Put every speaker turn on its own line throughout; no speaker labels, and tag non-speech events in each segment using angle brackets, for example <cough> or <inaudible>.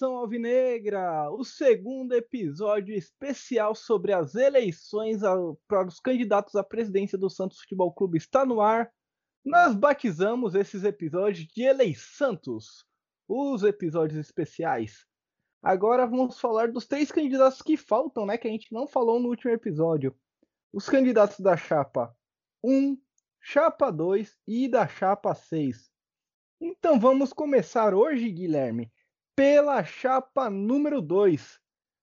Nação alvinegra! O segundo episódio especial sobre as eleições para os candidatos à presidência do Santos Futebol Clube está no ar. Nós batizamos esses episódios de Elei Santos, os episódios especiais. Agora vamos falar dos três candidatos que faltam, né? Que a gente não falou no último episódio. Os candidatos da chapa 1, chapa 2 e da chapa 6. Então vamos começar hoje, Guilherme, pela chapa número 2,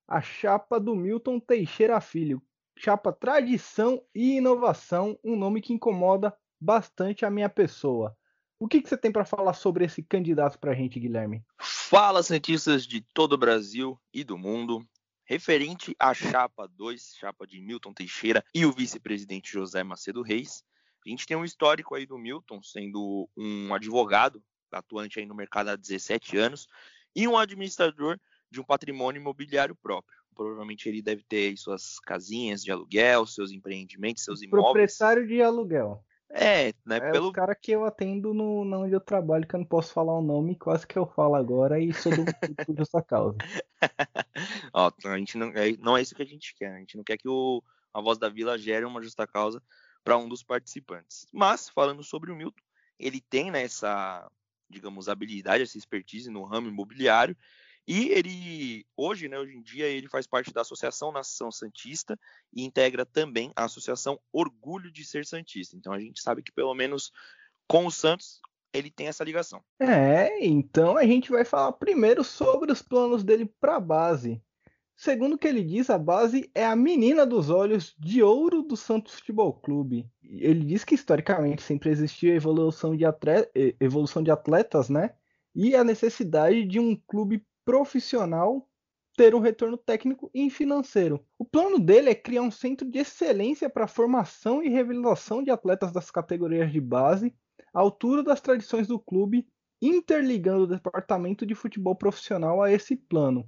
a chapa do Milton Teixeira Filho. Chapa Tradição e Inovação, um nome que incomoda bastante a minha pessoa. O que, que você tem para falar sobre esse candidato para a gente, Guilherme?
Fala, cientistas de todo o Brasil e do mundo. Referente à chapa 2, chapa de Milton Teixeira e o vice-presidente José Macedo Reis, a gente tem um histórico aí do Milton sendo um advogado atuante aí no mercado há 17 anos e um administrador de um patrimônio imobiliário próprio. Provavelmente ele deve ter suas casinhas de aluguel, seus empreendimentos, seus imóveis.
Proprietário de aluguel.
É, né?
É pelo... o cara que eu atendo no, no onde eu trabalho, que eu não posso falar o nome, quase que eu falo agora, e sou do, <laughs> do justa causa.
Ó, a gente não, é, não é isso que a gente quer. A gente não quer que o, a voz da vila gere uma justa causa para um dos participantes. Mas, falando sobre o Milton, ele tem né, essa, digamos, habilidade, essa expertise no ramo imobiliário. E ele, hoje, né, hoje em dia, ele faz parte da Associação Nação Santista e integra também a Associação Orgulho de Ser Santista. Então a gente sabe que pelo menos com o Santos ele tem essa ligação.
É, então a gente vai falar primeiro sobre os planos dele para a base. Segundo o que ele diz, a base é a menina dos olhos de ouro do Santos Futebol Clube. Ele diz que historicamente sempre existiu evolução de, evolução de atletas, né? E a necessidade de um clube profissional ter um retorno técnico e financeiro. O plano dele é criar um centro de excelência para formação e revelação de atletas das categorias de base, à altura das tradições do clube, interligando o departamento de futebol profissional a esse plano.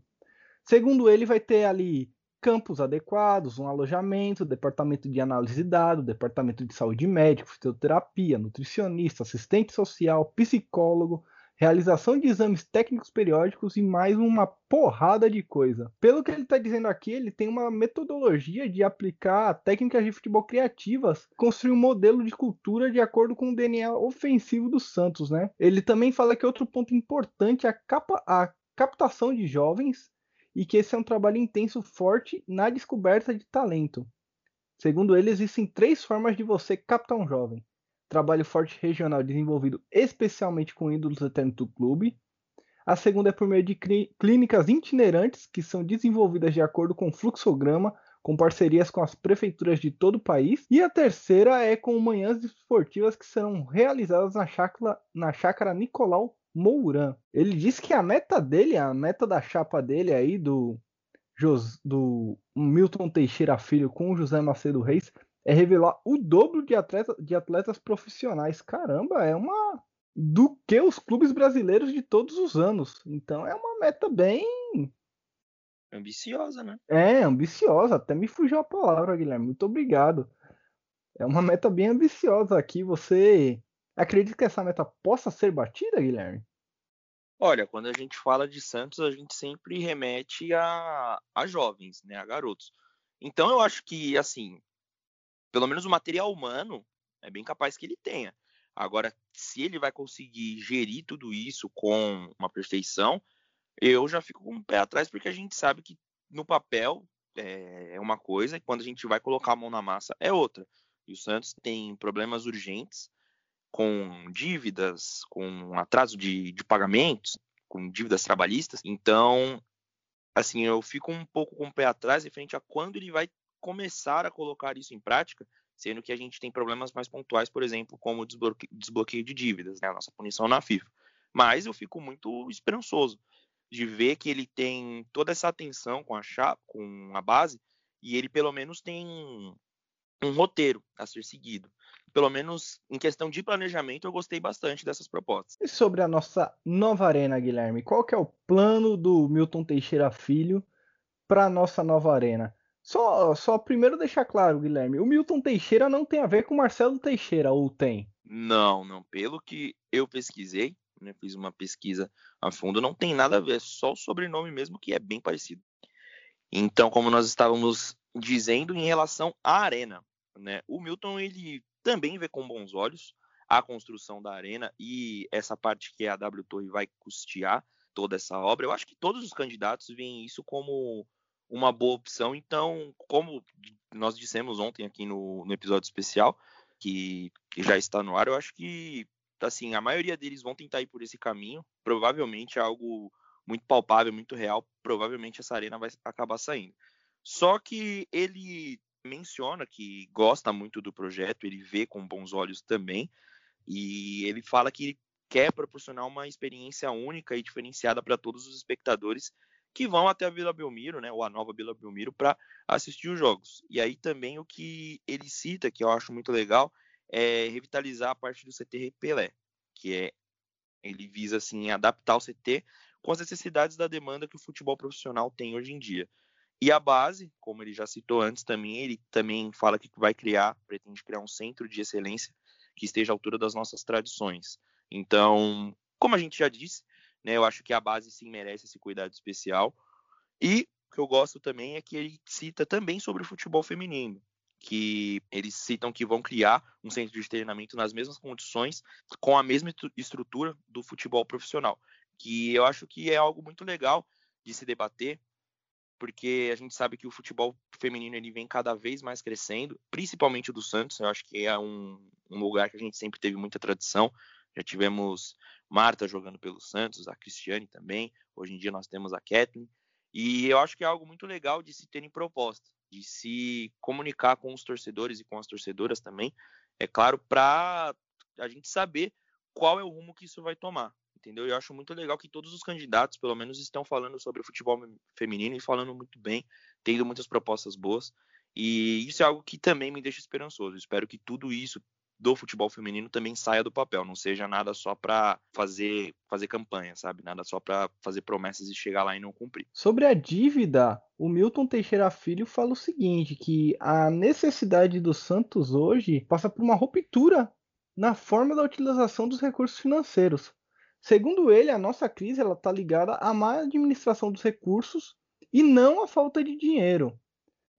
Segundo ele, vai ter ali campos adequados, um alojamento, departamento de análise de dados, departamento de saúde médico, fisioterapia, nutricionista, assistente social, psicólogo, realização de exames técnicos periódicos e mais uma porrada de coisa. Pelo que ele está dizendo aqui, ele tem uma metodologia de aplicar técnicas de futebol criativas, construir um modelo de cultura de acordo com o DNA ofensivo do Santos, né? Ele também fala que outro ponto importante é a, capa, a captação de jovens e que esse é um trabalho intenso forte na descoberta de talento. Segundo ele, existem três formas de você captar um jovem: trabalho forte regional desenvolvido especialmente com ídolos eternos do clube. A segunda é por meio de clínicas itinerantes que são desenvolvidas de acordo com o fluxograma, com parcerias com as prefeituras de todo o país. E a terceira é com manhãs esportivas que serão realizadas na chácara, na chácara Nicolau Mourão. Ele disse que a meta dele, a meta da chapa dele aí, do, do Milton Teixeira Filho com o José Macedo Reis, é revelar o dobro de, atleta, de atletas profissionais. Caramba, é uma. Do que os clubes brasileiros de todos os anos. Então é uma meta bem.
Ambiciosa, né?
É, ambiciosa. Até me fugiu a palavra, Guilherme. Muito obrigado. É uma meta bem ambiciosa aqui. Você Acredita que essa meta possa ser batida, Guilherme?
Olha, quando a gente fala de Santos, a gente sempre remete a, a jovens, né, a garotos. Então eu acho que, assim, pelo menos o material humano é bem capaz que ele tenha. Agora, se ele vai conseguir gerir tudo isso com uma perfeição, eu já fico com o pé atrás, porque a gente sabe que no papel é, é uma coisa e quando a gente vai colocar a mão na massa é outra. E o Santos tem problemas urgentes com dívidas, com atraso de, de pagamentos, com dívidas trabalhistas. Então, assim, eu fico um pouco com o pé atrás referente a quando ele vai começar a colocar isso em prática, sendo que a gente tem problemas mais pontuais, por exemplo, como desbloqueio, desbloqueio de dívidas, né, a nossa punição na FIFA. Mas eu fico muito esperançoso de ver que ele tem toda essa atenção com a chapa, com a base, e ele pelo menos tem um roteiro a ser seguido pelo menos em questão de planejamento, eu gostei bastante dessas propostas.
E sobre a nossa nova arena, Guilherme, qual que é o plano do Milton Teixeira Filho para a nossa nova arena? Só, só primeiro deixar claro, Guilherme, o Milton Teixeira não tem a ver com Marcelo Teixeira, ou tem?
Não, não. Pelo que eu pesquisei, né? Fiz uma pesquisa a fundo, não tem nada a ver, é só o sobrenome mesmo que é bem parecido. Então, como nós estávamos dizendo em relação à arena, né? O Milton ele também vê com bons olhos a construção da arena e essa parte que a W Torre vai custear toda essa obra. Eu acho que todos os candidatos veem isso como uma boa opção. Então, como nós dissemos ontem aqui no, no episódio especial, que, que, já está no ar, eu acho que assim a maioria deles vão tentar ir por esse caminho. Provavelmente é algo muito palpável, muito real. Provavelmente essa arena vai acabar saindo. Só que ele menciona que gosta muito do projeto, ele vê com bons olhos também, e ele fala que quer proporcionar uma experiência única e diferenciada para todos os espectadores que vão até a Vila Belmiro, né, ou a nova Vila Belmiro, para assistir os jogos. E aí também o que ele cita, que eu acho muito legal, é revitalizar a parte do CT Pelé, que é ele visa assim adaptar o CT com as necessidades da demanda que o futebol profissional tem hoje em dia. E a base, como ele já citou antes também, ele também fala que vai criar, pretende criar um centro de excelência que esteja à altura das nossas tradições. Então, como a gente já disse, né, eu acho que a base sim merece esse cuidado especial. E o que eu gosto também é que ele cita também sobre o futebol feminino, que eles citam que vão criar um centro de treinamento nas mesmas condições, com a mesma estrutura do futebol profissional, que eu acho que é algo muito legal de se debater, porque a gente sabe que o futebol feminino ele vem cada vez mais crescendo, principalmente o do Santos. Eu acho que é um, um, lugar que a gente sempre teve muita tradição. Já tivemos Marta jogando pelo Santos, a Cristiane também. Hoje em dia nós temos a Kathleen. E eu acho que é algo muito legal de se terem proposta, de se comunicar com os torcedores e com as torcedoras também, é claro, para a gente saber qual é o rumo que isso vai tomar entendeu? Eu acho muito legal que todos os candidatos, pelo menos, estão falando sobre o futebol feminino e falando muito bem, tendo muitas propostas boas. E isso é algo que também me deixa esperançoso. Espero que tudo isso do futebol feminino também saia do papel, não seja nada só para fazer fazer campanha, sabe? Nada só para fazer promessas e chegar lá e não cumprir.
Sobre a dívida, o Milton Teixeira Filho fala o seguinte, que a necessidade do Santos hoje passa por uma ruptura na forma da utilização dos recursos financeiros. Segundo ele, a nossa crise está ligada à má administração dos recursos e não à falta de dinheiro.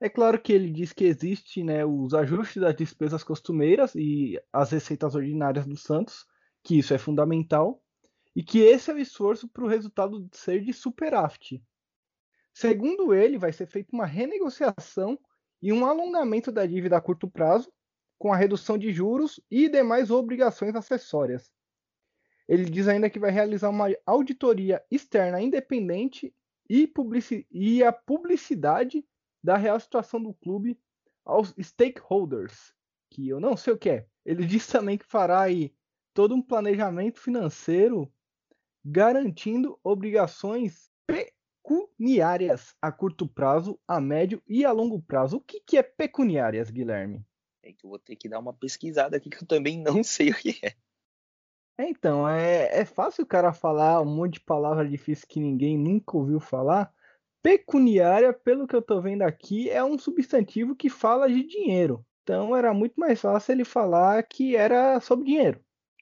É claro que ele diz que existe né, os ajustes das despesas costumeiras e as receitas ordinárias do Santos, que isso é fundamental, e que esse é o esforço para o resultado ser de superávit. Segundo ele, vai ser feita uma renegociação e um alongamento da dívida a curto prazo, com a redução de juros e demais obrigações acessórias. Ele diz ainda que vai realizar uma auditoria externa independente e, publici e a publicidade da real situação do clube aos stakeholders, que eu não sei o que é. Ele <laughs> diz também que fará aí todo um planejamento financeiro garantindo obrigações pecuniárias a curto prazo, a médio e a longo prazo. O que, que é pecuniárias, Guilherme?
É que eu vou ter que dar uma pesquisada aqui que eu também não <laughs> sei o que é.
É, então, é, é fácil o cara falar um monte de palavra difícil que ninguém nunca ouviu falar. Pecuniária, pelo que eu tô vendo aqui, é um substantivo que fala de dinheiro. Então era muito mais fácil ele falar que era sobre dinheiro.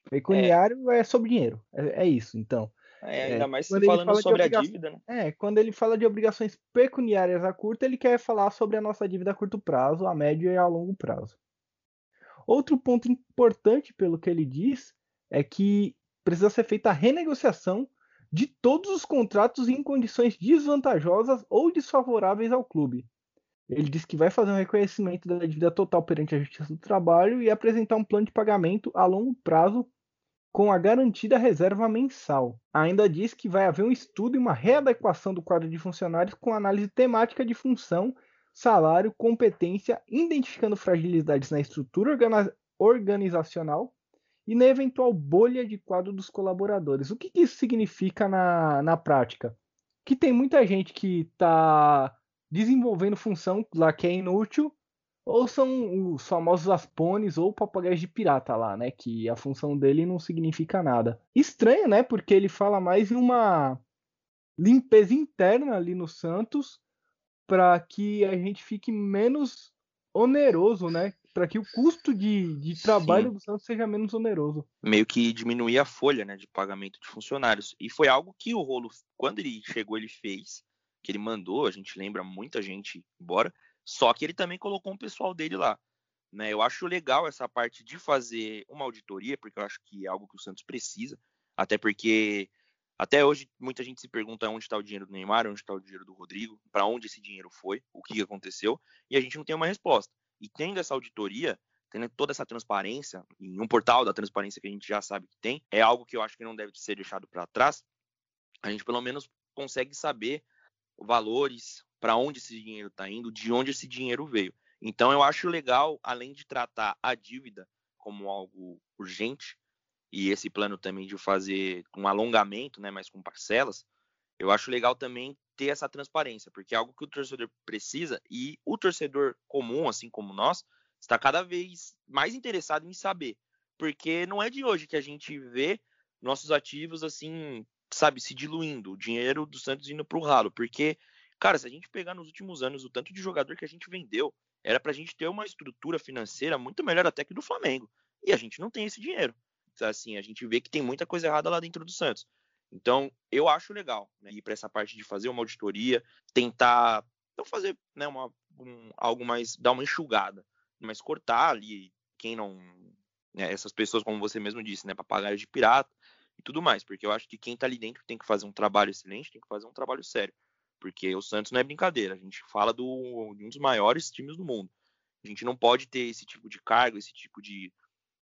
Pecuniário é, é sobre dinheiro. É, é, isso, então.
É, ainda mais se falando fala sobre a dívida, né?
É, quando ele fala de obrigações pecuniárias a curto, ele quer falar sobre a nossa dívida a curto prazo, a médio e a longo prazo. Outro ponto importante, pelo que ele diz, é que precisa ser feita a renegociação de todos os contratos em condições desvantajosas ou desfavoráveis ao clube. Ele diz que vai fazer um reconhecimento da dívida total perante a Justiça do Trabalho e apresentar um plano de pagamento a longo prazo com a garantida reserva mensal. Ainda diz que vai haver um estudo e uma readequação do quadro de funcionários com análise temática de função, salário, competência, identificando fragilidades na estrutura organizacional e na eventual bolha de quadro dos colaboradores. O que, que isso significa na, na prática? Que tem muita gente que está desenvolvendo função lá que é inútil, ou são os famosos aspones ou papagaios de pirata lá, né? Que a função dele não significa nada. Estranho, né? Porque ele fala mais em uma limpeza interna ali no Santos para que a gente fique menos oneroso, né? Para que o custo de, de trabalho Sim. do Santos seja menos oneroso.
Meio que diminuir a folha né, de pagamento de funcionários. E foi algo que o Rolo, quando ele chegou, ele fez, que ele mandou, a gente lembra muita gente embora, só que ele também colocou um pessoal dele lá. Né? Eu acho legal essa parte de fazer uma auditoria, porque eu acho que é algo que o Santos precisa, até porque até hoje muita gente se pergunta onde está o dinheiro do Neymar, onde está o dinheiro do Rodrigo, para onde esse dinheiro foi, o que aconteceu, e a gente não tem uma resposta. E tendo essa auditoria, tendo toda essa transparência, em um portal da transparência que a gente já sabe que tem, é algo que eu acho que não deve ser deixado para trás. A gente pelo menos consegue saber valores, para onde esse dinheiro está indo, de onde esse dinheiro veio. Então eu acho legal, além de tratar a dívida como algo urgente, e esse plano também de fazer um alongamento, né, mas com parcelas, eu acho legal também ter essa transparência, porque é algo que o torcedor precisa e o torcedor comum, assim como nós, está cada vez mais interessado em saber, porque não é de hoje que a gente vê nossos ativos assim, sabe, se diluindo, o dinheiro do Santos indo para o ralo, porque Cara, se a gente pegar nos últimos anos o tanto de jogador que a gente vendeu, era pra gente ter uma estrutura financeira muito melhor até que do Flamengo. E a gente não tem esse dinheiro. Assim, a gente vê que tem muita coisa errada lá dentro do Santos. Então, eu acho legal né, ir para essa parte de fazer uma auditoria, tentar fazer né, uma, um, algo mais, dar uma enxugada, mas cortar ali quem não. Né, essas pessoas, como você mesmo disse, né, papagaio de pirata e tudo mais, porque eu acho que quem está ali dentro tem que fazer um trabalho excelente, tem que fazer um trabalho sério porque o Santos não é brincadeira. A gente fala do, de um dos maiores times do mundo. A gente não pode ter esse tipo de cargo, esse tipo de,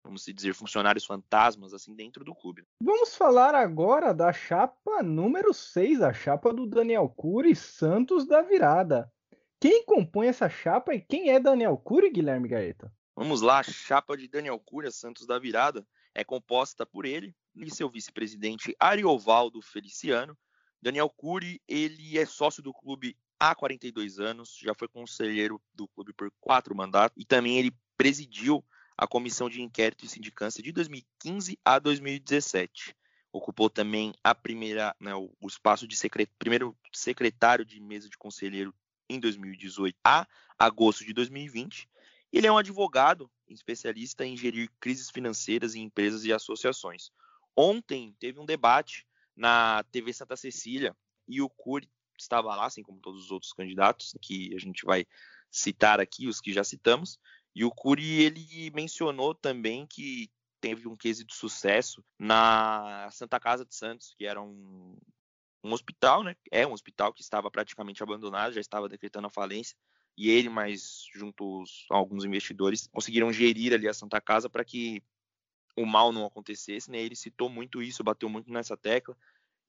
vamos dizer, funcionários fantasmas assim dentro do clube.
Vamos falar agora da chapa número 6, a chapa do Daniel Cury Santos da Virada. Quem compõe essa chapa e quem é Daniel Cury, Guilherme Gaeta?
Vamos lá, a chapa de Daniel Cury, Santos da Virada, é composta por ele e seu vice-presidente Ariovaldo Feliciano, Daniel Cury, ele é sócio do clube há 42 anos, já foi conselheiro do clube por quatro mandatos e também ele presidiu a comissão de inquérito e sindicância de 2015 a 2017. Ocupou também a primeira, né, o, espaço de primeiro secretário de mesa de conselheiro em 2018 a agosto de 2020. Ele é um advogado especialista em gerir crises financeiras em empresas e associações. Ontem teve um debate na TV Santa Cecília e o Cury estava lá, assim como todos os outros candidatos que a gente vai citar aqui, os que já citamos. E o Cury ele mencionou também que teve um case de sucesso na Santa Casa de Santos, que era um, um hospital, né? É um hospital que estava praticamente abandonado, já estava decretando a falência. E ele, mais junto a alguns investidores, conseguiram gerir ali a Santa Casa para que o mal não acontecesse, né? Ele citou muito isso, bateu muito nessa tecla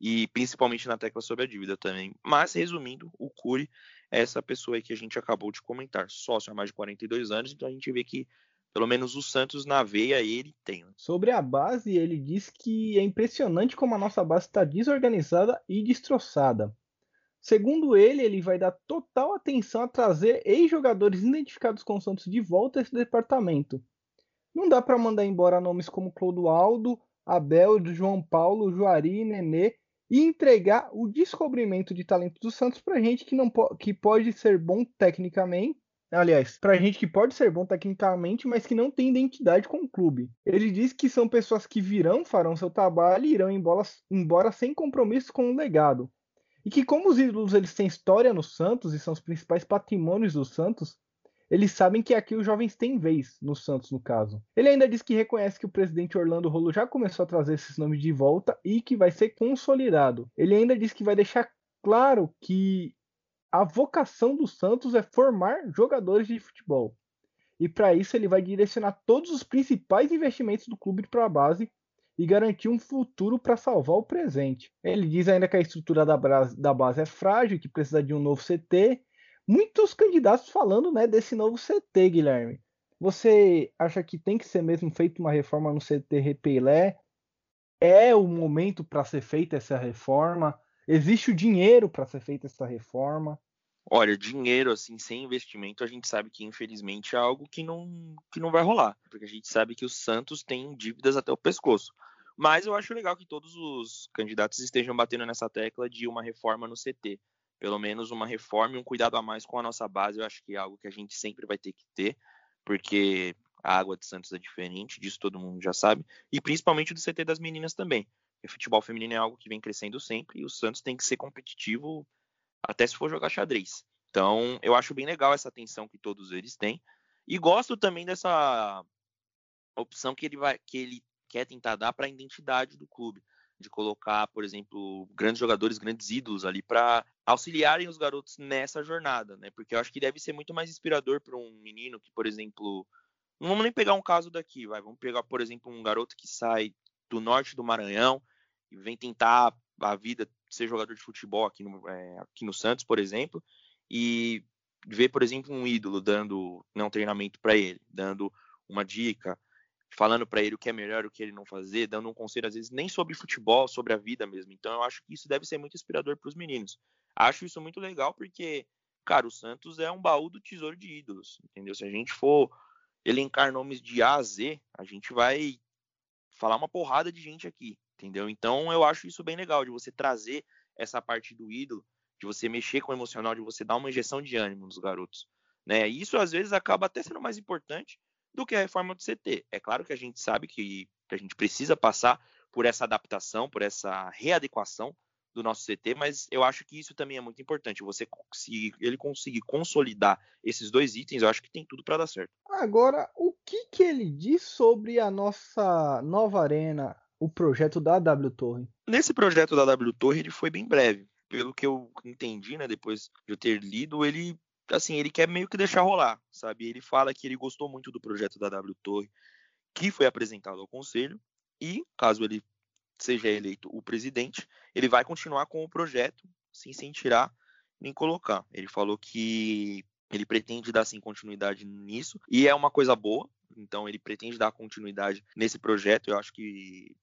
e principalmente na tecla sobre a dívida também. Mas resumindo, o Cury é essa pessoa aí que a gente acabou de comentar, sócio há mais de 42 anos, então a gente vê que pelo menos o Santos na veia ele tem. Né?
Sobre a base, ele diz que é impressionante como a nossa base está desorganizada e destroçada. Segundo ele, ele vai dar total atenção a trazer ex-jogadores identificados com o Santos de volta a esse departamento. Não dá para mandar embora nomes como Clodoaldo, Abel, João Paulo, Juari, Nenê e entregar o descobrimento de talento do Santos para gente que não que pode ser bom tecnicamente, aliás, para gente que pode ser bom tecnicamente, mas que não tem identidade com o clube. Ele diz que são pessoas que virão, farão seu trabalho e irão embora, embora sem compromisso com o legado. E que como os ídolos eles têm história no Santos e são os principais patrimônios do Santos, eles sabem que aqui os jovens têm vez, no Santos, no caso. Ele ainda diz que reconhece que o presidente Orlando Rolo já começou a trazer esses nomes de volta e que vai ser consolidado. Ele ainda diz que vai deixar claro que a vocação do Santos é formar jogadores de futebol. E para isso ele vai direcionar todos os principais investimentos do clube para a base e garantir um futuro para salvar o presente. Ele diz ainda que a estrutura da base é frágil, que precisa de um novo CT muitos candidatos falando né, desse novo CT, Guilherme. Você acha que tem que ser mesmo feita uma reforma no CT Repelé? É o momento para ser feita essa reforma? Existe o dinheiro para ser feita essa reforma?
Olha, dinheiro assim sem investimento, a gente sabe que infelizmente é algo que não que não vai rolar, porque a gente sabe que o Santos tem dívidas até o pescoço. Mas eu acho legal que todos os candidatos estejam batendo nessa tecla de uma reforma no CT pelo menos uma reforma e um cuidado a mais com a nossa base, eu acho que é algo que a gente sempre vai ter que ter, porque a água de Santos é diferente, disso todo mundo já sabe, e principalmente do CT das meninas também. O futebol feminino é algo que vem crescendo sempre e o Santos tem que ser competitivo até se for jogar xadrez. Então, eu acho bem legal essa atenção que todos eles têm. E gosto também dessa opção que ele vai que ele quer tentar dar para a identidade do clube, de colocar, por exemplo, grandes jogadores, grandes ídolos ali para auxiliarem os garotos nessa jornada, né? Porque eu acho que deve ser muito mais inspirador para um menino que, por exemplo, não vamos nem pegar um caso daqui, vai, vamos pegar, por exemplo, um garoto que sai do norte do Maranhão e vem tentar a vida ser jogador de futebol aqui no, é, aqui no Santos, por exemplo, e ver, por exemplo, um ídolo dando né, um treinamento para ele, dando uma dica, falando para ele o que é melhor, o que ele não fazer, dando um conselho às vezes nem sobre futebol, sobre a vida mesmo. Então eu acho que isso deve ser muito inspirador para os meninos. Acho isso muito legal porque, cara, o Santos é um baú do tesouro de ídolos, entendeu? Se a gente for elencar nomes de A a Z, a gente vai falar uma porrada de gente aqui, entendeu? Então eu acho isso bem legal de você trazer essa parte do ídolo, de você mexer com o emocional, de você dar uma injeção de ânimo nos garotos, né? E isso às vezes acaba até sendo mais importante do que a reforma do CT. É claro que a gente sabe que, que a gente precisa passar por essa adaptação, por essa readequação do nosso CT, mas eu acho que isso também é muito importante. Você conseguir, ele conseguir consolidar esses dois itens, eu acho que tem tudo para dar certo.
Agora, o que, que ele diz sobre a nossa nova arena, o projeto da W Torre?
Nesse projeto da W Torre, ele foi bem breve. Pelo que eu entendi, né, depois de eu ter lido, ele assim, ele quer meio que deixar rolar, sabe? Ele fala que ele gostou muito do projeto da W Torre, que foi apresentado ao conselho, e caso ele seja eleito o presidente, ele vai continuar com o projeto, sim, sem tirar nem colocar. Ele falou que ele pretende dar sim continuidade nisso e é uma coisa boa. Então ele pretende dar continuidade nesse projeto. Eu acho que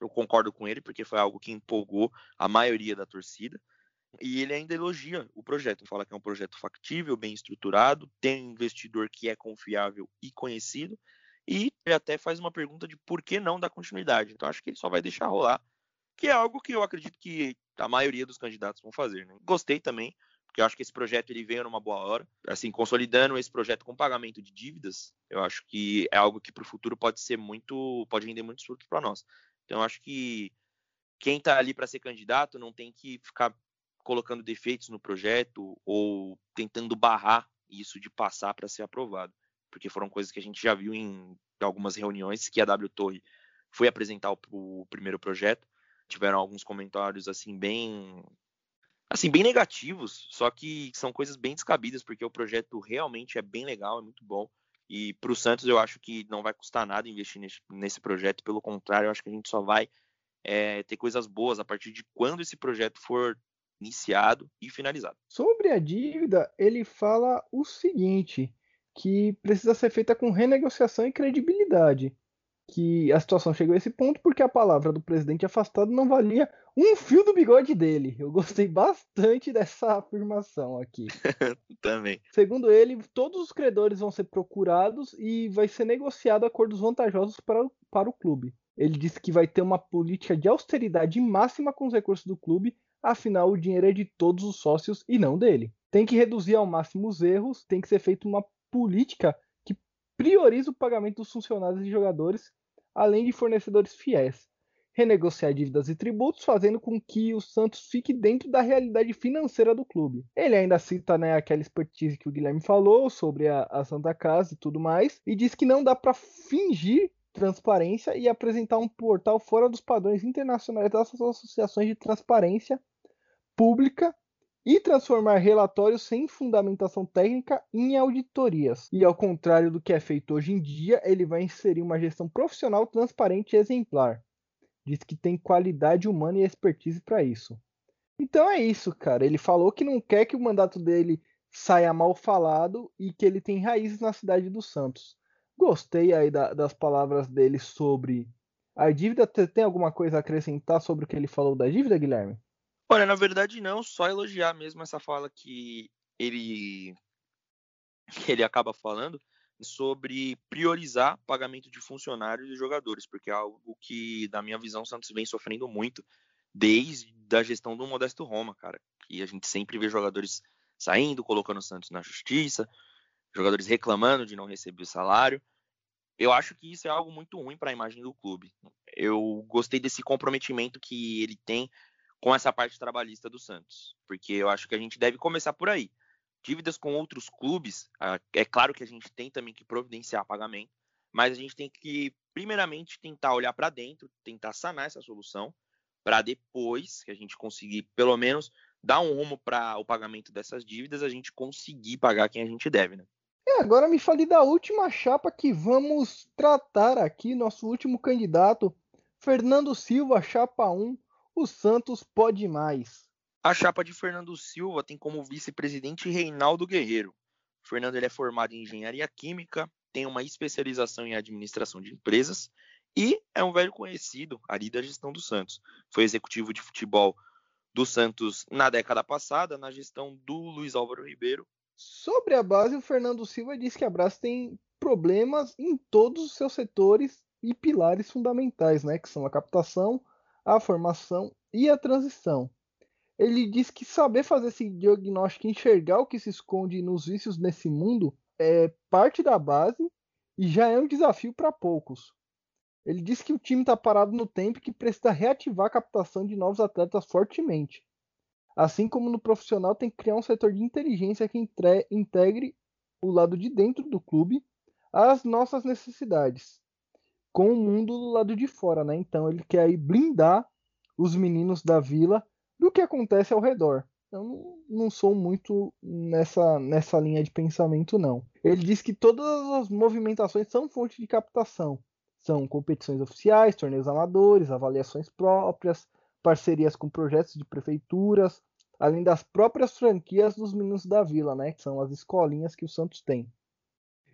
eu concordo com ele porque foi algo que empolgou a maioria da torcida. E ele ainda elogia o projeto, fala que é um projeto factível, bem estruturado, tem um investidor que é confiável e conhecido, e ele até faz uma pergunta de por que não dar continuidade. Então acho que ele só vai deixar rolar, que é algo que eu acredito que a maioria dos candidatos vão fazer. Né? Gostei também, porque eu acho que esse projeto ele veio numa boa hora, assim, consolidando esse projeto com pagamento de dívidas, eu acho que é algo que para o futuro pode ser muito, pode render muitos frutos para nós. Então acho que quem está ali para ser candidato não tem que ficar colocando defeitos no projeto ou tentando barrar isso de passar para ser aprovado porque foram coisas que a gente já viu em algumas reuniões que a W Torre foi apresentar o, o primeiro projeto. Tiveram alguns comentários assim bem assim bem negativos, só que são coisas bem descabidas porque o projeto realmente é bem legal, é muito bom. E para o Santos eu acho que não vai custar nada investir nesse, nesse projeto, pelo contrário, eu acho que a gente só vai é, ter coisas boas a partir de quando esse projeto for iniciado e finalizado.
Sobre a dívida, ele fala o seguinte: que precisa ser feita com renegociação e credibilidade. Que a situação chegou a esse ponto porque a palavra do presidente afastado não valia um fio do bigode dele. Eu gostei bastante dessa afirmação aqui. <laughs>
Também.
Segundo ele, todos os credores vão ser procurados e vai ser negociado acordos vantajosos para, para o clube. Ele disse que vai ter uma política de austeridade máxima com os recursos do clube, afinal o dinheiro é de todos os sócios e não dele. Tem que reduzir ao máximo os erros, tem que ser feita uma política que prioriza o pagamento dos funcionários e jogadores, além de fornecedores fiéis. Renegociar dívidas e tributos, fazendo com que o Santos fique dentro da realidade financeira do clube. Ele ainda cita né, aquela expertise que o Guilherme falou sobre a, a Santa Casa e tudo mais, e diz que não dá para fingir transparência e apresentar um portal fora dos padrões internacionais das associações de transparência pública e transformar relatórios sem fundamentação técnica em auditorias. E ao contrário do que é feito hoje em dia, ele vai inserir uma gestão profissional transparente e exemplar. Diz que tem qualidade humana e expertise para isso. Então é isso, cara. Ele falou que não quer que o mandato dele saia mal falado e que ele tem raízes na cidade dos Santos. Gostei aí da, das palavras dele sobre a dívida. Tem alguma coisa a acrescentar sobre o que ele falou da dívida, Guilherme?
Olha, na verdade não, só elogiar mesmo essa fala que ele que ele acaba falando sobre priorizar pagamento de funcionários e jogadores, porque é algo que, na minha visão, o Santos vem sofrendo muito desde a gestão do Modesto Roma, cara. E a gente sempre vê jogadores saindo, colocando o Santos na justiça, jogadores reclamando de não receber o salário. Eu acho que isso é algo muito ruim para a imagem do clube. Eu gostei desse comprometimento que ele tem com essa parte trabalhista do Santos, porque eu acho que a gente deve começar por aí. Dívidas com outros clubes, é claro que a gente tem também que providenciar pagamento, mas a gente tem que, primeiramente, tentar olhar para dentro, tentar sanar essa solução, para depois que a gente conseguir, pelo menos, dar um rumo para o pagamento dessas dívidas, a gente conseguir pagar quem a gente deve, né?
É, agora me fale da última chapa que vamos tratar aqui, nosso último candidato, Fernando Silva, chapa 1, o Santos pode mais.
A chapa de Fernando Silva tem como vice-presidente Reinaldo Guerreiro. Fernando ele é formado em engenharia química, tem uma especialização em administração de empresas e é um velho conhecido ali da gestão do Santos. Foi executivo de futebol do Santos na década passada, na gestão do Luiz Álvaro Ribeiro.
Sobre a base, o Fernando Silva disse que a Brás tem problemas em todos os seus setores e pilares fundamentais, né, que são a captação, a formação e a transição. Ele diz que saber fazer esse diagnóstico enxergar o que se esconde nos vícios nesse mundo é parte da base e já é um desafio para poucos. Ele disse que o time está parado no tempo e que precisa reativar a captação de novos atletas fortemente. Assim como no profissional, tem que criar um setor de inteligência que integre o lado de dentro do clube às nossas necessidades, com o mundo do lado de fora, né? Então ele quer aí blindar os meninos da vila do que acontece ao redor. Eu não, não sou muito nessa, nessa linha de pensamento, não. Ele diz que todas as movimentações são fonte de captação. São competições oficiais, torneios amadores, avaliações próprias, parcerias com projetos de prefeituras, além das próprias franquias dos Meninos da Vila, né, que são as escolinhas que o Santos tem.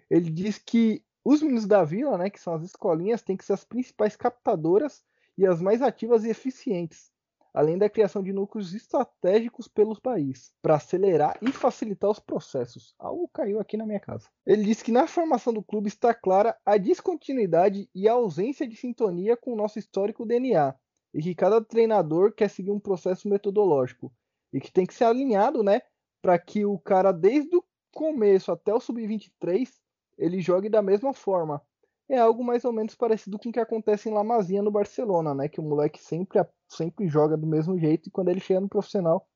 Ele diz que os Meninos da Vila, né, que são as escolinhas, têm que ser as principais captadoras e as mais ativas e eficientes, além da criação de núcleos estratégicos pelo país, para acelerar e facilitar os processos. Algo caiu aqui na minha casa. Ele disse que na formação do clube está clara a descontinuidade e a ausência de sintonia com o nosso histórico DNA, e que cada treinador quer seguir um processo metodológico, e que tem que ser alinhado, né, para que o cara desde o começo até o sub-23 ele jogue da mesma forma é algo mais ou menos parecido com o que acontece em La Masia no Barcelona, né? Que o moleque sempre, sempre joga do mesmo jeito e quando ele chega no profissional,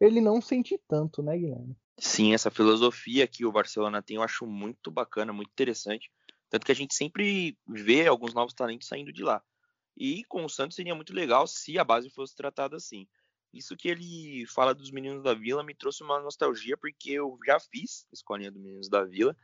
ele não sente tanto, né, Guilherme?
Sim, essa filosofia que o Barcelona tem eu acho muito bacana, muito interessante. Tanto que a gente sempre vê alguns novos talentos saindo de lá. E com o Santos seria muito legal se a base fosse tratada assim. Isso que ele fala dos meninos da Vila me trouxe uma nostalgia, porque eu já fiz a escolinha dos meninos da Vila.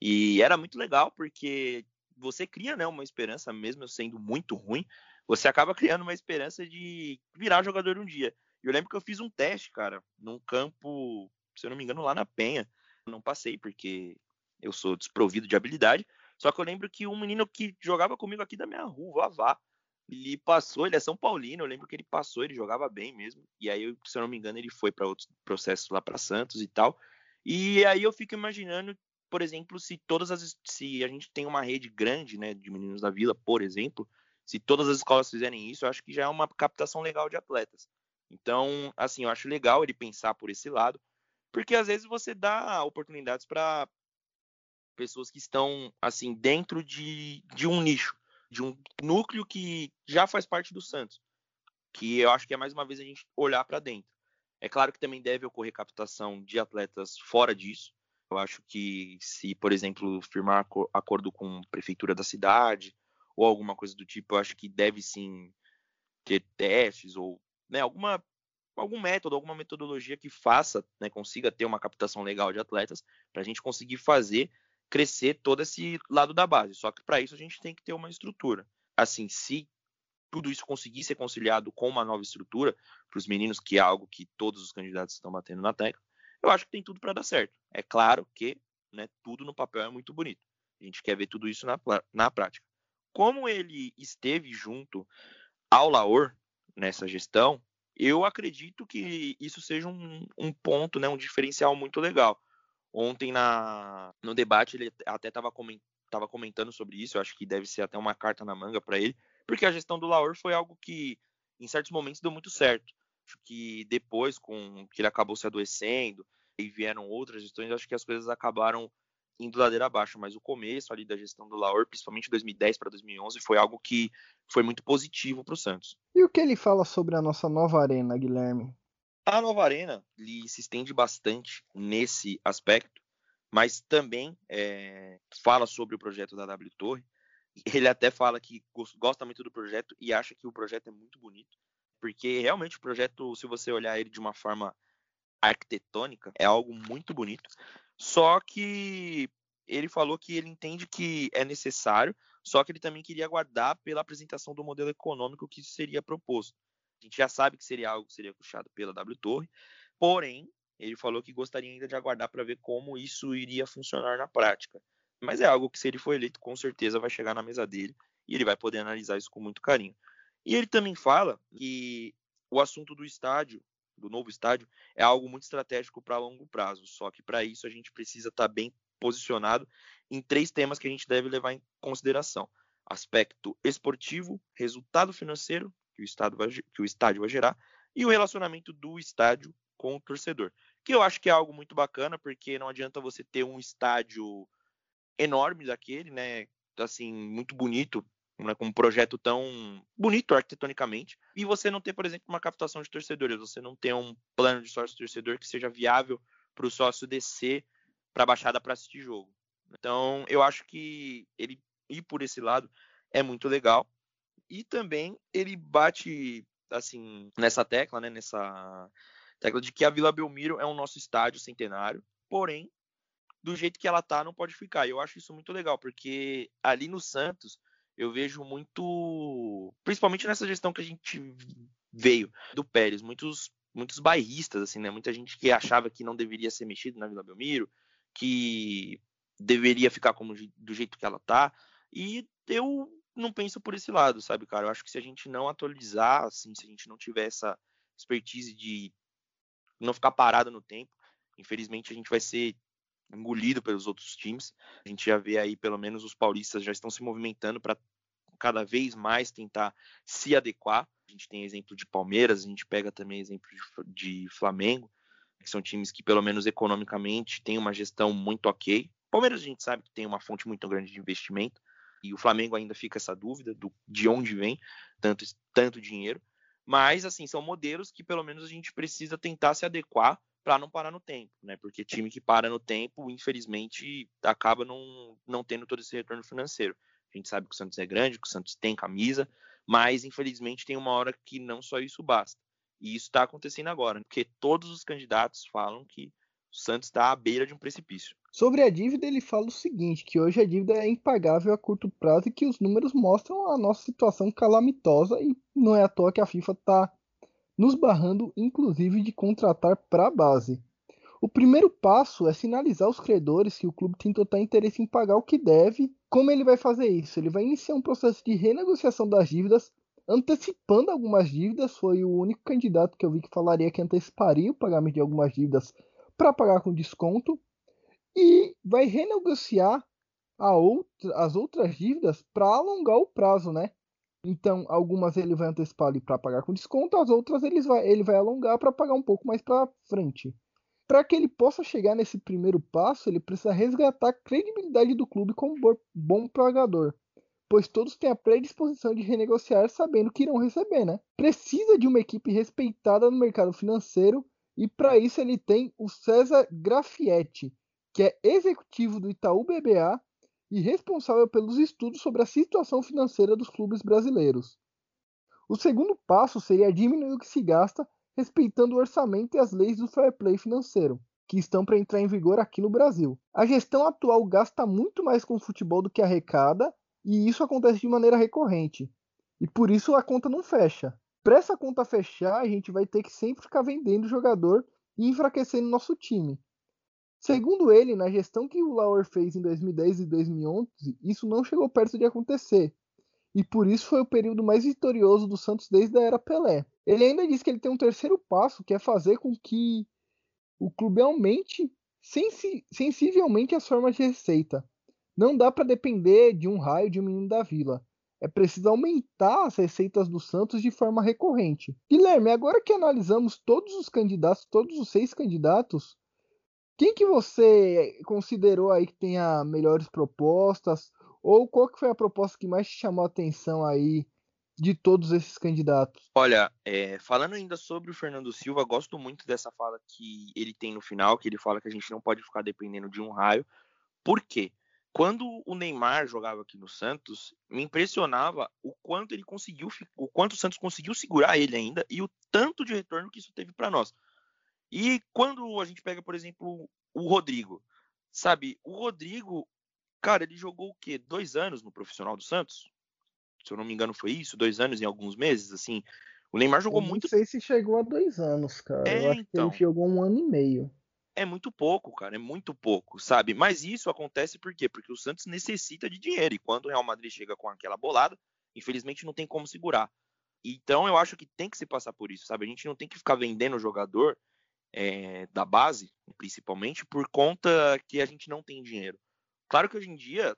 E era muito legal, porque você cria né, uma esperança, mesmo sendo muito ruim, você acaba criando uma esperança de virar jogador um dia. Eu lembro que eu fiz um teste, cara, num campo, se eu não me engano, lá na Penha. Não passei, porque eu sou desprovido de habilidade. Só que eu lembro que um menino que jogava comigo aqui da minha rua, o Avá, ele passou, ele é São Paulino, eu lembro que ele passou, ele jogava bem mesmo. E aí, se eu não me engano, ele foi para outros processos lá para Santos e tal. E aí eu fico imaginando por exemplo, se todas as se a gente tem uma rede grande, né, de meninos da vila, por exemplo, se todas as escolas fizerem isso, eu acho que já é uma captação legal de atletas. Então, assim, eu acho legal ele pensar por esse lado, porque às vezes você dá oportunidades para pessoas que estão assim dentro de, de um nicho, de um núcleo que já faz parte do Santos, que eu acho que é mais uma vez a gente olhar para dentro. É claro que também deve ocorrer captação de atletas fora disso, eu acho que se, por exemplo, firmar acordo com a prefeitura da cidade ou alguma coisa do tipo, eu acho que deve sim ter testes ou né, alguma algum método, alguma metodologia que faça, né, consiga ter uma captação legal de atletas para a gente conseguir fazer crescer todo esse lado da base. Só que para isso a gente tem que ter uma estrutura. Assim, se tudo isso conseguir ser conciliado com uma nova estrutura para os meninos, que é algo que todos os candidatos estão batendo na tecla, eu acho que tem tudo para dar certo. É claro que né, tudo no papel é muito bonito. A gente quer ver tudo isso na, na prática. Como ele esteve junto ao Laor nessa gestão, eu acredito que isso seja um, um ponto, né, um diferencial muito legal. Ontem na, no debate ele até estava coment, comentando sobre isso, eu acho que deve ser até uma carta na manga para ele, porque a gestão do Laor foi algo que em certos momentos deu muito certo. Acho que depois, com que ele acabou se adoecendo e vieram outras gestões, acho que as coisas acabaram indo ladeira abaixo, mas o começo ali da gestão do Laor, principalmente 2010 para 2011, foi algo que foi muito positivo para o Santos.
E o que ele fala sobre a nossa nova arena, Guilherme?
A nova arena ele se estende bastante nesse aspecto, mas também é, fala sobre o projeto da W Torre. Ele até fala que gosta muito do projeto e acha que o projeto é muito bonito, porque realmente o projeto, se você olhar ele de uma forma arquitetônica, é algo muito bonito. Só que ele falou que ele entende que é necessário, só que ele também queria aguardar pela apresentação do modelo econômico que seria proposto. A gente já sabe que seria algo que seria puxado pela W Torre, porém, ele falou que gostaria ainda de aguardar para ver como isso iria funcionar na prática. Mas é algo que, se ele for eleito, com certeza vai chegar na mesa dele e ele vai poder analisar isso com muito carinho. E ele também fala que o assunto do estádio do novo estádio é algo muito estratégico para longo prazo. Só que para isso a gente precisa estar tá bem posicionado em três temas que a gente deve levar em consideração: aspecto esportivo, resultado financeiro que o, vai, que o estádio vai gerar e o relacionamento do estádio com o torcedor. Que eu acho que é algo muito bacana, porque não adianta você ter um estádio enorme daquele, né? Assim, muito bonito, né, com um projeto tão bonito arquitetonicamente, e você não ter, por exemplo, uma captação de torcedores, você não ter um plano de sócio-torcedor que seja viável para o sócio descer para a Baixada para assistir jogo. Então, eu acho que ele ir por esse lado é muito legal. E também ele bate assim nessa tecla, né, nessa tecla de que a Vila Belmiro é o nosso estádio centenário, porém do jeito que ela tá não pode ficar. Eu acho isso muito legal, porque ali no Santos eu vejo muito, principalmente nessa gestão que a gente veio do Pérez, muitos muitos bairristas assim, né? Muita gente que achava que não deveria ser mexido na Vila Belmiro, que deveria ficar como do jeito que ela tá. E eu não penso por esse lado, sabe, cara? Eu acho que se a gente não atualizar, assim, se a gente não tiver essa expertise de não ficar parado no tempo, infelizmente a gente vai ser engolido pelos outros times. A gente já vê aí, pelo menos, os paulistas já estão se movimentando para cada vez mais tentar se adequar. A gente tem exemplo de Palmeiras, a gente pega também exemplo de, Flamengo, que são times que, pelo menos economicamente, têm uma gestão muito ok. Palmeiras a gente sabe que tem uma fonte muito grande de investimento, e o Flamengo ainda fica essa dúvida do, de onde vem tanto, tanto dinheiro. Mas, assim, são modelos que pelo menos a gente precisa tentar se adequar para não parar no tempo, né? Porque time que para no tempo, infelizmente, acaba não, não tendo todo esse retorno financeiro. A gente sabe que o Santos é grande, que o Santos tem camisa, mas infelizmente tem uma hora que não só isso basta. E isso está acontecendo agora, porque todos os candidatos falam que o Santos está à beira de um precipício.
Sobre a dívida, ele fala o seguinte: que hoje a dívida é impagável a curto prazo e que os números mostram a nossa situação calamitosa e não é à toa que a FIFA está nos barrando inclusive de contratar para a base. O primeiro passo é sinalizar aos credores que o clube tem total interesse em pagar o que deve. Como ele vai fazer isso? Ele vai iniciar um processo de renegociação das dívidas, antecipando algumas dívidas. Foi o único candidato que eu vi que falaria que anteciparia o pagamento de algumas dívidas para pagar com desconto. E vai renegociar outra, as outras dívidas para alongar o prazo, né? Então, algumas ele vai antecipar ali para pagar com desconto, as outras ele vai, ele vai alongar para pagar um pouco mais para frente. Para que ele possa chegar nesse primeiro passo, ele precisa resgatar a credibilidade do clube como bom pagador, pois todos têm a predisposição de renegociar sabendo que irão receber, né? Precisa de uma equipe respeitada no mercado financeiro e para isso ele tem o César Grafietti, que é executivo do Itaú BBA e responsável pelos estudos sobre a situação financeira dos clubes brasileiros. O segundo passo seria diminuir o que se gasta, respeitando o orçamento e as leis do fair play financeiro, que estão para entrar em vigor aqui no Brasil. A gestão atual gasta muito mais com o futebol do que arrecada, e isso acontece de maneira recorrente. E por isso a conta não fecha. Para essa conta fechar, a gente vai ter que sempre ficar vendendo jogador e enfraquecendo nosso time. Segundo ele, na gestão que o Lauer fez em 2010 e 2011, isso não chegou perto de acontecer. E por isso foi o período mais vitorioso do Santos desde a era Pelé. Ele ainda diz que ele tem um terceiro passo, que é fazer com que o clube aumente sensi sensivelmente as formas de receita. Não dá para depender de um raio de um menino da vila. É preciso aumentar as receitas do Santos de forma recorrente. Guilherme, agora que analisamos todos os candidatos, todos os seis candidatos, quem que você considerou aí que tenha melhores propostas? Ou qual que foi a proposta que mais te chamou a atenção aí de todos esses candidatos?
Olha, é, falando ainda sobre o Fernando Silva, gosto muito dessa fala que ele tem no final, que ele fala que a gente não pode ficar dependendo de um raio. Por quê? Quando o Neymar jogava aqui no Santos, me impressionava o quanto ele conseguiu, o quanto o Santos conseguiu segurar ele ainda e o tanto de retorno que isso teve para nós. E quando a gente pega, por exemplo, o Rodrigo, sabe? O Rodrigo, cara, ele jogou o quê? Dois anos no profissional do Santos? Se eu não me engano, foi isso? Dois anos em alguns meses, assim. O Neymar jogou
eu
muito.
Não sei se chegou a dois anos, cara. É, eu acho então... que ele então. jogou um ano e meio.
É muito pouco, cara. É muito pouco, sabe? Mas isso acontece por quê? Porque o Santos necessita de dinheiro. E quando o Real Madrid chega com aquela bolada, infelizmente não tem como segurar. Então eu acho que tem que se passar por isso, sabe? A gente não tem que ficar vendendo o jogador é, da base, principalmente, por conta que a gente não tem dinheiro. Claro que hoje em dia,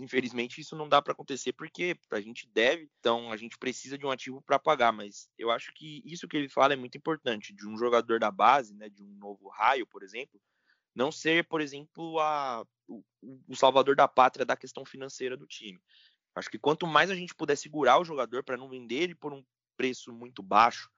infelizmente, isso não dá para acontecer porque a gente deve, então a gente precisa de um ativo para pagar. Mas eu acho que isso que ele fala é muito importante, de um jogador da base, né, de um novo raio, por exemplo, não ser, por exemplo, a, o, o salvador da pátria da questão financeira do time. Acho que quanto mais a gente puder segurar o jogador para não vender ele por um preço muito baixo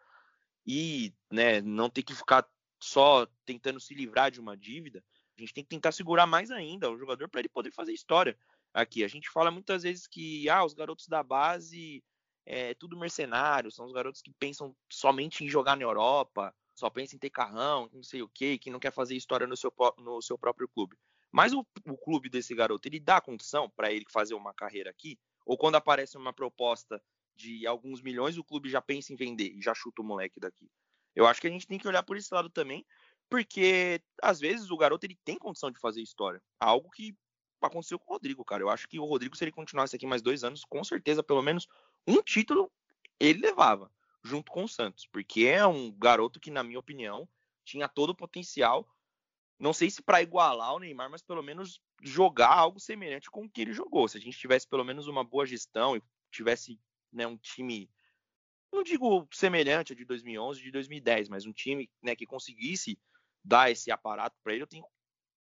e né, não ter que ficar só tentando se livrar de uma dívida, a gente tem que tentar segurar mais ainda o jogador para ele poder fazer história aqui. A gente fala muitas vezes que ah, os garotos da base é tudo mercenário, são os garotos que pensam somente em jogar na Europa, só pensam em ter carrão, não sei o que, que não quer fazer história no seu, no seu próprio clube. Mas o, o clube desse garoto, ele dá condição para ele fazer uma carreira aqui? Ou quando aparece uma proposta de alguns milhões, o clube já pensa em vender e já chuta o moleque daqui? Eu acho que a gente tem que olhar por esse lado também, porque às vezes o garoto ele tem condição de fazer história. Algo que aconteceu com o Rodrigo, cara. Eu acho que o Rodrigo, se ele continuasse aqui mais dois anos, com certeza, pelo menos um título ele levava, junto com o Santos, porque é um garoto que, na minha opinião, tinha todo o potencial. Não sei se para igualar o Neymar, mas pelo menos jogar algo semelhante com o que ele jogou. Se a gente tivesse pelo menos uma boa gestão e tivesse né, um time não digo semelhante a de 2011 de 2010, mas um time né, que conseguisse dar esse aparato para ele, eu tenho,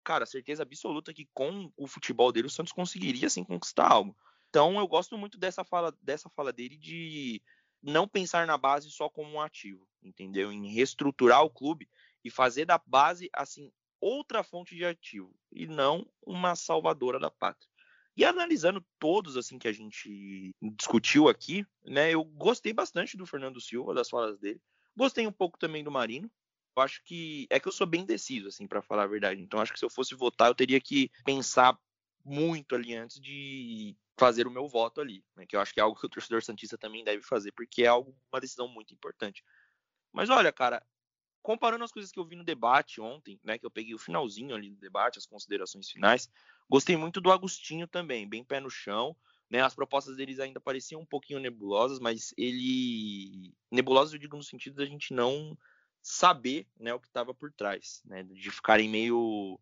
cara, certeza absoluta que com o futebol dele o Santos conseguiria sim conquistar algo. Então eu gosto muito dessa fala, dessa fala dele de não pensar na base só como um ativo, entendeu? Em reestruturar o clube e fazer da base assim outra fonte de ativo e não uma salvadora da pátria. E analisando todos assim que a gente discutiu aqui, né, eu gostei bastante do Fernando Silva, das falas dele. Gostei um pouco também do Marino. Eu acho que é que eu sou bem deciso assim para falar a verdade. Então acho que se eu fosse votar, eu teria que pensar muito ali antes de fazer o meu voto ali, né, que eu acho que é algo que o torcedor santista também deve fazer, porque é algo uma decisão muito importante. Mas olha, cara, comparando as coisas que eu vi no debate ontem, né, que eu peguei o finalzinho ali do debate, as considerações finais, Gostei muito do Agostinho também, bem pé no chão. Né, as propostas deles ainda pareciam um pouquinho nebulosas, mas ele. Nebulosas eu digo no sentido da gente não saber né, o que estava por trás, né, de ficarem meio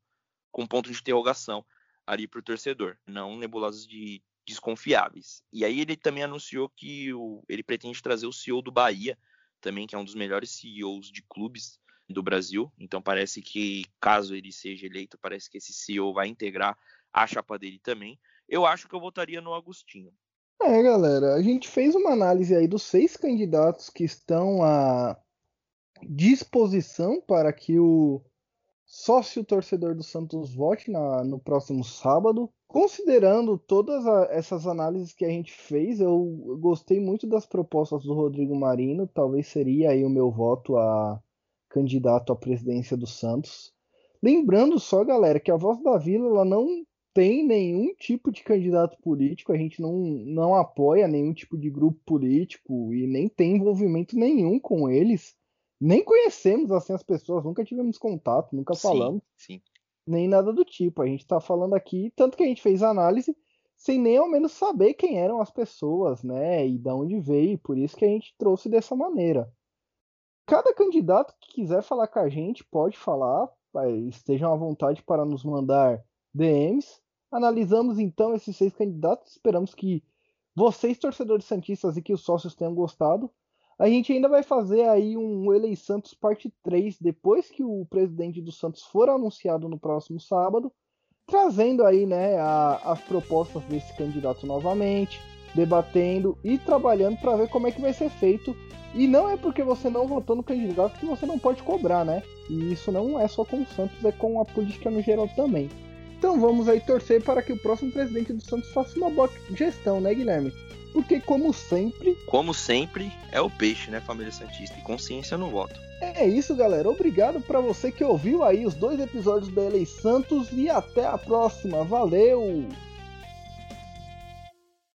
com ponto de interrogação ali para o torcedor, não nebulosas de desconfiáveis. E aí ele também anunciou que o, ele pretende trazer o CEO do Bahia, também que é um dos melhores CEOs de clubes do Brasil. Então parece que caso ele seja eleito, parece que esse CEO vai integrar a chapa dele também. Eu acho que eu votaria no Agostinho.
É, galera, a gente fez uma análise aí dos seis candidatos que estão à disposição para que o sócio torcedor do Santos vote na, no próximo sábado. Considerando todas a, essas análises que a gente fez, eu, gostei muito das propostas do Rodrigo Marino. Talvez seria aí o meu voto a candidato à presidência do Santos. Lembrando só, galera, que a Voz da Vila ela não tem nenhum tipo de candidato político, a gente não, não apoia nenhum tipo de grupo político e nem tem envolvimento nenhum com eles. Nem conhecemos assim as pessoas, nunca tivemos contato, nunca falamos.
Sim.
Nem nada do tipo. A gente está falando aqui, tanto que a gente fez análise sem nem ao menos saber quem eram as pessoas, né? E de onde veio, por isso que a gente trouxe dessa maneira. Cada candidato que quiser falar com a gente pode falar, estejam à vontade para nos mandar DMs Analisamos então esses seis candidatos. Esperamos que vocês, torcedores santistas, e que os sócios tenham gostado. A gente ainda vai fazer aí um Elei Santos parte 3, depois que o presidente do Santos for anunciado no próximo sábado, trazendo aí né, a, as propostas desse candidato novamente, debatendo e trabalhando para ver como é que vai ser feito. E não é porque você não votou no candidato que você não pode cobrar, né? E isso não é só com o Santos, é com a política no geral também. Então vamos aí torcer para que o próximo presidente do Santos faça uma boa gestão, né, Guilherme? Porque, como sempre.
Como sempre, é o peixe, né, família Santista? E consciência no voto.
É isso, galera. Obrigado para você que ouviu aí os dois episódios da Elei Santos e até a próxima. Valeu!